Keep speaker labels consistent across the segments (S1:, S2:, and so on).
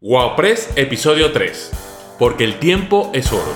S1: WowPress episodio 3. Porque el tiempo es oro.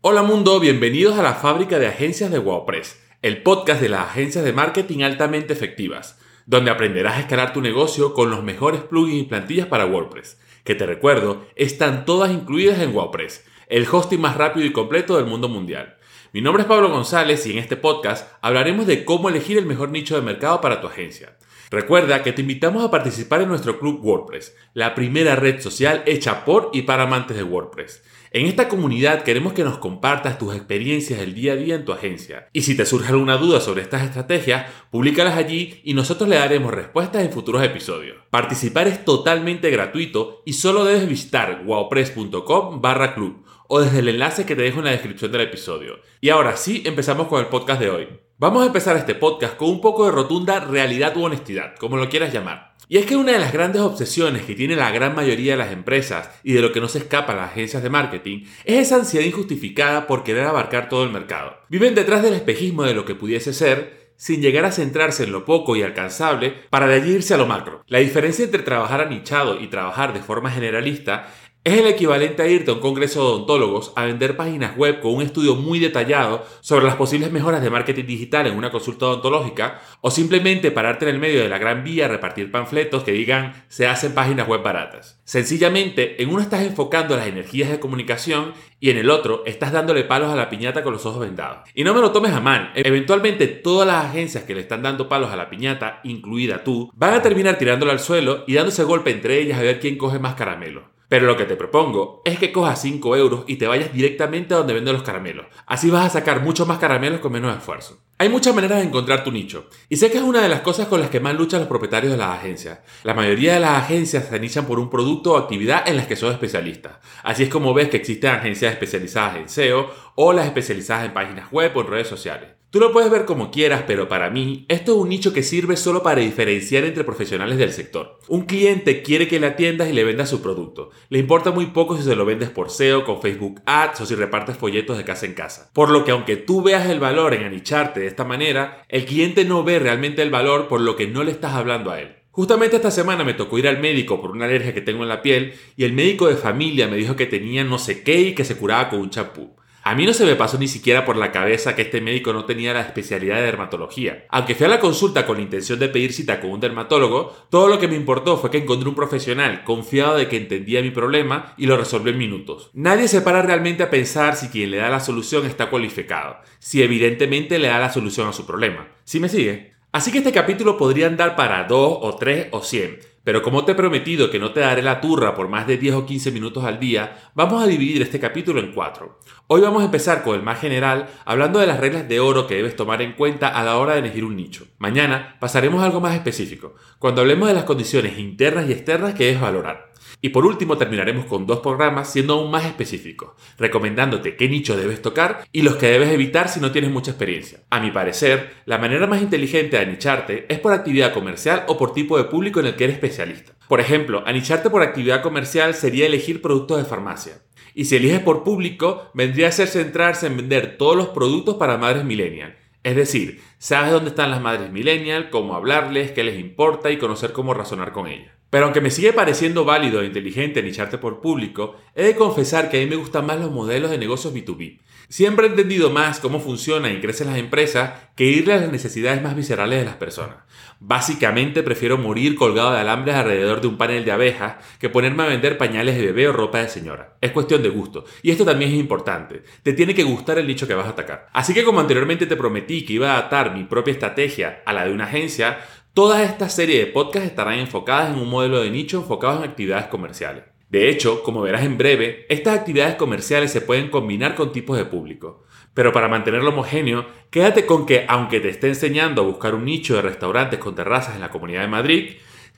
S1: Hola mundo, bienvenidos a la fábrica de agencias de WowPress, el podcast de las agencias de marketing altamente efectivas, donde aprenderás a escalar tu negocio con los mejores plugins y plantillas para WordPress, que te recuerdo, están todas incluidas en WordPress el hosting más rápido y completo del mundo mundial. Mi nombre es Pablo González y en este podcast hablaremos de cómo elegir el mejor nicho de mercado para tu agencia. Recuerda que te invitamos a participar en nuestro club WordPress, la primera red social hecha por y para amantes de WordPress. En esta comunidad queremos que nos compartas tus experiencias del día a día en tu agencia. Y si te surge alguna duda sobre estas estrategias, públicalas allí y nosotros le daremos respuestas en futuros episodios. Participar es totalmente gratuito y solo debes visitar wowpress.com barra club o desde el enlace que te dejo en la descripción del episodio. Y ahora sí, empezamos con el podcast de hoy. Vamos a empezar este podcast con un poco de rotunda realidad u honestidad, como lo quieras llamar. Y es que una de las grandes obsesiones que tiene la gran mayoría de las empresas y de lo que no se escapa a las agencias de marketing es esa ansiedad injustificada por querer abarcar todo el mercado. Viven detrás del espejismo de lo que pudiese ser, sin llegar a centrarse en lo poco y alcanzable para de allí irse a lo macro. La diferencia entre trabajar anichado y trabajar de forma generalista es el equivalente a irte a un congreso de odontólogos a vender páginas web con un estudio muy detallado sobre las posibles mejoras de marketing digital en una consulta odontológica o simplemente pararte en el medio de la gran vía a repartir panfletos que digan se hacen páginas web baratas. Sencillamente, en uno estás enfocando las energías de comunicación y en el otro estás dándole palos a la piñata con los ojos vendados. Y no me lo tomes a mal, eventualmente todas las agencias que le están dando palos a la piñata, incluida tú, van a terminar tirándolo al suelo y dándose golpe entre ellas a ver quién coge más caramelo. Pero lo que te propongo es que cojas 5 euros y te vayas directamente a donde venden los caramelos. Así vas a sacar muchos más caramelos con menos esfuerzo. Hay muchas maneras de encontrar tu nicho. Y sé que es una de las cosas con las que más luchan los propietarios de las agencias. La mayoría de las agencias se nichan por un producto o actividad en las que son especialistas. Así es como ves que existen agencias especializadas en SEO o las especializadas en páginas web o en redes sociales. Tú lo puedes ver como quieras, pero para mí esto es un nicho que sirve solo para diferenciar entre profesionales del sector. Un cliente quiere que le atiendas y le vendas su producto. Le importa muy poco si se lo vendes por SEO, con Facebook Ads o si repartes folletos de casa en casa. Por lo que aunque tú veas el valor en anicharte de esta manera, el cliente no ve realmente el valor por lo que no le estás hablando a él. Justamente esta semana me tocó ir al médico por una alergia que tengo en la piel y el médico de familia me dijo que tenía no sé qué y que se curaba con un champú. A mí no se me pasó ni siquiera por la cabeza que este médico no tenía la especialidad de dermatología. Aunque fui a la consulta con la intención de pedir cita con un dermatólogo, todo lo que me importó fue que encontré un profesional confiado de que entendía mi problema y lo resolvió en minutos. Nadie se para realmente a pensar si quien le da la solución está cualificado, si evidentemente le da la solución a su problema. ¿Sí me sigue? Así que este capítulo podría andar para 2 o 3 o 100, pero como te he prometido que no te daré la turra por más de 10 o 15 minutos al día, vamos a dividir este capítulo en cuatro. Hoy vamos a empezar con el más general, hablando de las reglas de oro que debes tomar en cuenta a la hora de elegir un nicho. Mañana pasaremos a algo más específico, cuando hablemos de las condiciones internas y externas que debes valorar. Y por último terminaremos con dos programas siendo aún más específicos, recomendándote qué nicho debes tocar y los que debes evitar si no tienes mucha experiencia. A mi parecer, la manera más inteligente de anicharte es por actividad comercial o por tipo de público en el que eres especialista. Por ejemplo, anicharte por actividad comercial sería elegir productos de farmacia. Y si eliges por público, vendría a ser centrarse en vender todos los productos para madres millennial. Es decir, sabes dónde están las madres millennial, cómo hablarles, qué les importa y conocer cómo razonar con ellas. Pero aunque me sigue pareciendo válido e inteligente nicharte por público, he de confesar que a mí me gustan más los modelos de negocios B2B. Siempre he entendido más cómo funcionan y crecen las empresas que irle a las necesidades más viscerales de las personas. Básicamente prefiero morir colgado de alambres alrededor de un panel de abejas que ponerme a vender pañales de bebé o ropa de señora. Es cuestión de gusto. Y esto también es importante. Te tiene que gustar el nicho que vas a atacar. Así que como anteriormente te prometí que iba a atar mi propia estrategia a la de una agencia, Toda esta serie de podcasts estarán enfocadas en un modelo de nicho enfocado en actividades comerciales. De hecho, como verás en breve, estas actividades comerciales se pueden combinar con tipos de público. Pero para mantenerlo homogéneo, quédate con que aunque te esté enseñando a buscar un nicho de restaurantes con terrazas en la Comunidad de Madrid,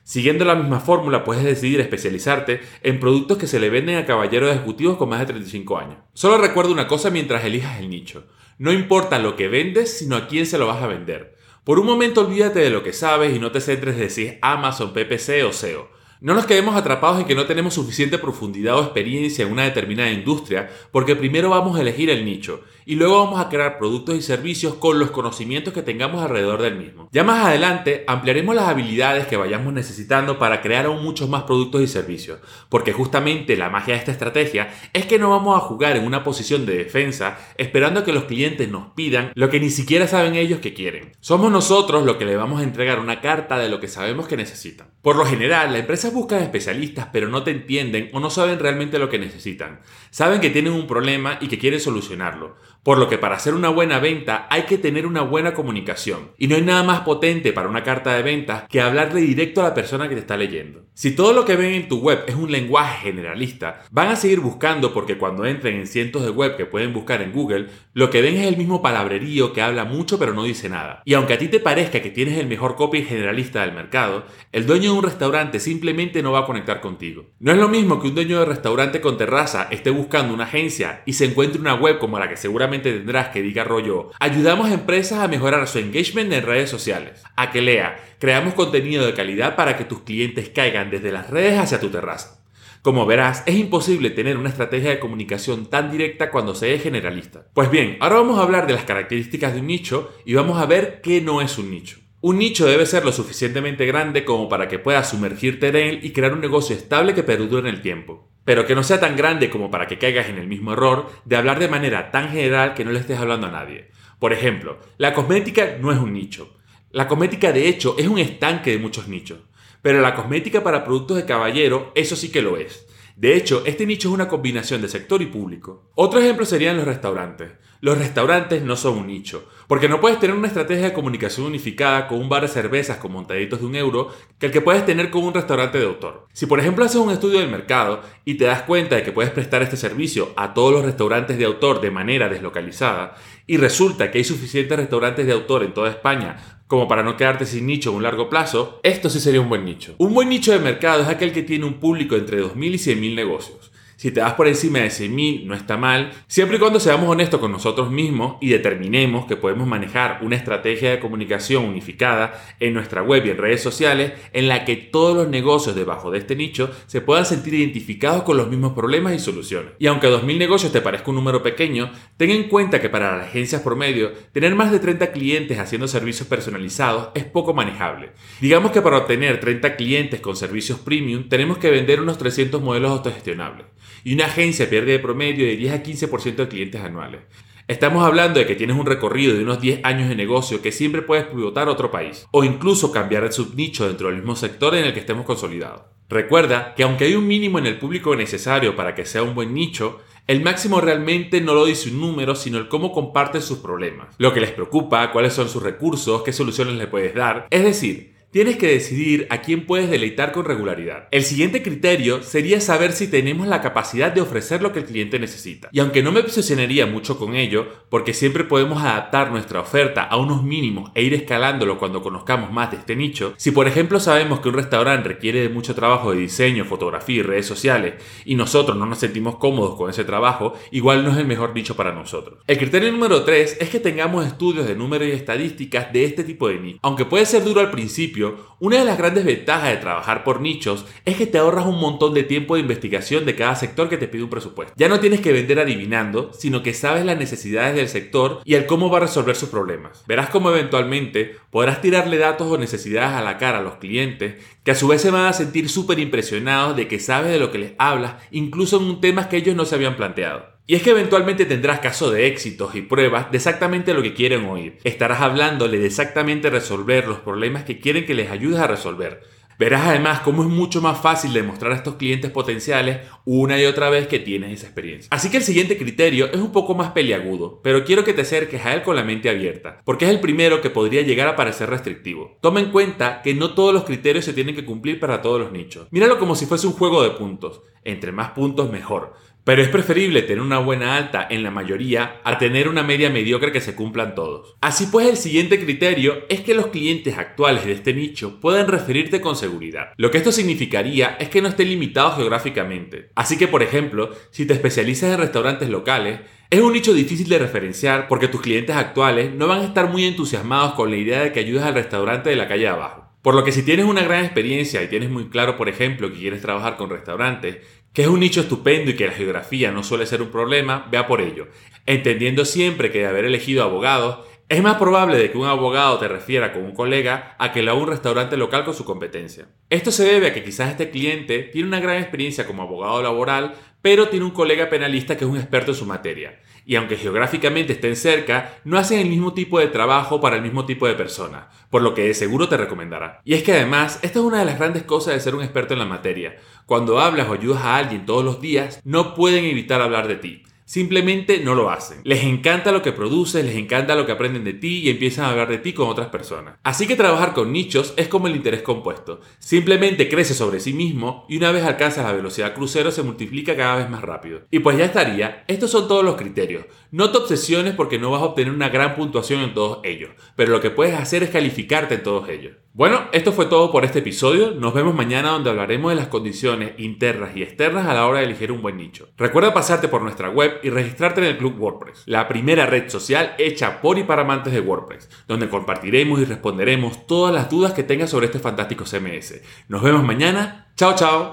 S1: siguiendo la misma fórmula puedes decidir especializarte en productos que se le venden a caballeros ejecutivos con más de 35 años. Solo recuerda una cosa mientras elijas el nicho. No importa lo que vendes, sino a quién se lo vas a vender. Por un momento olvídate de lo que sabes y no te centres de si es Amazon, PPC o SEO. No nos quedemos atrapados en que no tenemos suficiente profundidad o experiencia en una determinada industria, porque primero vamos a elegir el nicho y luego vamos a crear productos y servicios con los conocimientos que tengamos alrededor del mismo. Ya más adelante ampliaremos las habilidades que vayamos necesitando para crear aún muchos más productos y servicios, porque justamente la magia de esta estrategia es que no vamos a jugar en una posición de defensa esperando que los clientes nos pidan lo que ni siquiera saben ellos que quieren. Somos nosotros los que le vamos a entregar una carta de lo que sabemos que necesitan. Por lo general, las buscan especialistas pero no te entienden o no saben realmente lo que necesitan. Saben que tienen un problema y que quieren solucionarlo por lo que para hacer una buena venta hay que tener una buena comunicación. Y no hay nada más potente para una carta de ventas que hablarle directo a la persona que te está leyendo. Si todo lo que ven en tu web es un lenguaje generalista, van a seguir buscando porque cuando entren en cientos de web que pueden buscar en Google, lo que ven es el mismo palabrerío que habla mucho pero no dice nada. Y aunque a ti te parezca que tienes el mejor copy generalista del mercado, el dueño de un restaurante simplemente no va a conectar contigo. No es lo mismo que un dueño de restaurante con terraza esté buscando una agencia y se encuentre una web como la que seguramente tendrás que diga rollo, ayudamos a empresas a mejorar su engagement en redes sociales. A que lea, creamos contenido de calidad para que tus clientes caigan desde las redes hacia tu terraza. Como verás, es imposible tener una estrategia de comunicación tan directa cuando se es generalista. Pues bien, ahora vamos a hablar de las características de un nicho y vamos a ver qué no es un nicho. Un nicho debe ser lo suficientemente grande como para que puedas sumergirte en él y crear un negocio estable que perdure en el tiempo pero que no sea tan grande como para que caigas en el mismo error de hablar de manera tan general que no le estés hablando a nadie. Por ejemplo, la cosmética no es un nicho. La cosmética de hecho es un estanque de muchos nichos. Pero la cosmética para productos de caballero, eso sí que lo es. De hecho, este nicho es una combinación de sector y público. Otro ejemplo serían los restaurantes. Los restaurantes no son un nicho, porque no puedes tener una estrategia de comunicación unificada con un bar de cervezas con montaditos de un euro que el que puedes tener con un restaurante de autor. Si por ejemplo haces un estudio del mercado y te das cuenta de que puedes prestar este servicio a todos los restaurantes de autor de manera deslocalizada, y resulta que hay suficientes restaurantes de autor en toda España como para no quedarte sin nicho en un largo plazo, esto sí sería un buen nicho. Un buen nicho de mercado es aquel que tiene un público entre 2.000 y 100.000 negocios. Si te vas por encima de 100.000 no está mal, siempre y cuando seamos honestos con nosotros mismos y determinemos que podemos manejar una estrategia de comunicación unificada en nuestra web y en redes sociales en la que todos los negocios debajo de este nicho se puedan sentir identificados con los mismos problemas y soluciones. Y aunque 2.000 negocios te parezca un número pequeño, ten en cuenta que para las agencias promedio, tener más de 30 clientes haciendo servicios personalizados es poco manejable. Digamos que para obtener 30 clientes con servicios premium tenemos que vender unos 300 modelos autogestionables y una agencia pierde de promedio de 10 a 15% de clientes anuales. Estamos hablando de que tienes un recorrido de unos 10 años de negocio que siempre puedes pivotar a otro país o incluso cambiar de subnicho dentro del mismo sector en el que estemos consolidados. Recuerda que aunque hay un mínimo en el público necesario para que sea un buen nicho, el máximo realmente no lo dice un número, sino el cómo comparten sus problemas, lo que les preocupa, cuáles son sus recursos, qué soluciones le puedes dar. Es decir, Tienes que decidir a quién puedes deleitar con regularidad. El siguiente criterio sería saber si tenemos la capacidad de ofrecer lo que el cliente necesita. Y aunque no me obsesionaría mucho con ello, porque siempre podemos adaptar nuestra oferta a unos mínimos e ir escalándolo cuando conozcamos más de este nicho, si por ejemplo sabemos que un restaurante requiere de mucho trabajo de diseño, fotografía y redes sociales, y nosotros no nos sentimos cómodos con ese trabajo, igual no es el mejor nicho para nosotros. El criterio número 3 es que tengamos estudios de números y estadísticas de este tipo de nicho. Aunque puede ser duro al principio, una de las grandes ventajas de trabajar por nichos es que te ahorras un montón de tiempo de investigación de cada sector que te pide un presupuesto. Ya no tienes que vender adivinando, sino que sabes las necesidades del sector y el cómo va a resolver sus problemas. Verás cómo eventualmente podrás tirarle datos o necesidades a la cara a los clientes que a su vez se van a sentir súper impresionados de que sabes de lo que les hablas, incluso en un tema que ellos no se habían planteado. Y es que eventualmente tendrás caso de éxitos y pruebas de exactamente lo que quieren oír. Estarás hablándole de exactamente resolver los problemas que quieren que les ayudes a resolver. Verás además cómo es mucho más fácil demostrar a estos clientes potenciales una y otra vez que tienes esa experiencia. Así que el siguiente criterio es un poco más peliagudo, pero quiero que te acerques a él con la mente abierta, porque es el primero que podría llegar a parecer restrictivo. Toma en cuenta que no todos los criterios se tienen que cumplir para todos los nichos. Míralo como si fuese un juego de puntos. Entre más puntos mejor. Pero es preferible tener una buena alta en la mayoría a tener una media mediocre que se cumplan todos. Así pues, el siguiente criterio es que los clientes actuales de este nicho puedan referirte con seguridad. Lo que esto significaría es que no esté limitado geográficamente. Así que, por ejemplo, si te especializas en restaurantes locales, es un nicho difícil de referenciar porque tus clientes actuales no van a estar muy entusiasmados con la idea de que ayudes al restaurante de la calle abajo. Por lo que si tienes una gran experiencia y tienes muy claro, por ejemplo, que quieres trabajar con restaurantes, que es un nicho estupendo y que la geografía no suele ser un problema, vea por ello, entendiendo siempre que de haber elegido abogados, es más probable de que un abogado te refiera con un colega a que lo haga un restaurante local con su competencia. Esto se debe a que quizás este cliente tiene una gran experiencia como abogado laboral, pero tiene un colega penalista que es un experto en su materia. Y aunque geográficamente estén cerca, no hacen el mismo tipo de trabajo para el mismo tipo de persona, por lo que de seguro te recomendará. Y es que además, esta es una de las grandes cosas de ser un experto en la materia. Cuando hablas o ayudas a alguien todos los días, no pueden evitar hablar de ti. Simplemente no lo hacen. Les encanta lo que produces, les encanta lo que aprenden de ti y empiezan a hablar de ti con otras personas. Así que trabajar con nichos es como el interés compuesto. Simplemente crece sobre sí mismo y una vez alcanzas la velocidad crucero se multiplica cada vez más rápido. Y pues ya estaría. Estos son todos los criterios. No te obsesiones porque no vas a obtener una gran puntuación en todos ellos, pero lo que puedes hacer es calificarte en todos ellos. Bueno, esto fue todo por este episodio. Nos vemos mañana donde hablaremos de las condiciones internas y externas a la hora de elegir un buen nicho. Recuerda pasarte por nuestra web y registrarte en el Club WordPress, la primera red social hecha por y para amantes de WordPress, donde compartiremos y responderemos todas las dudas que tengas sobre este fantástico CMS. Nos vemos mañana. Chao, chao.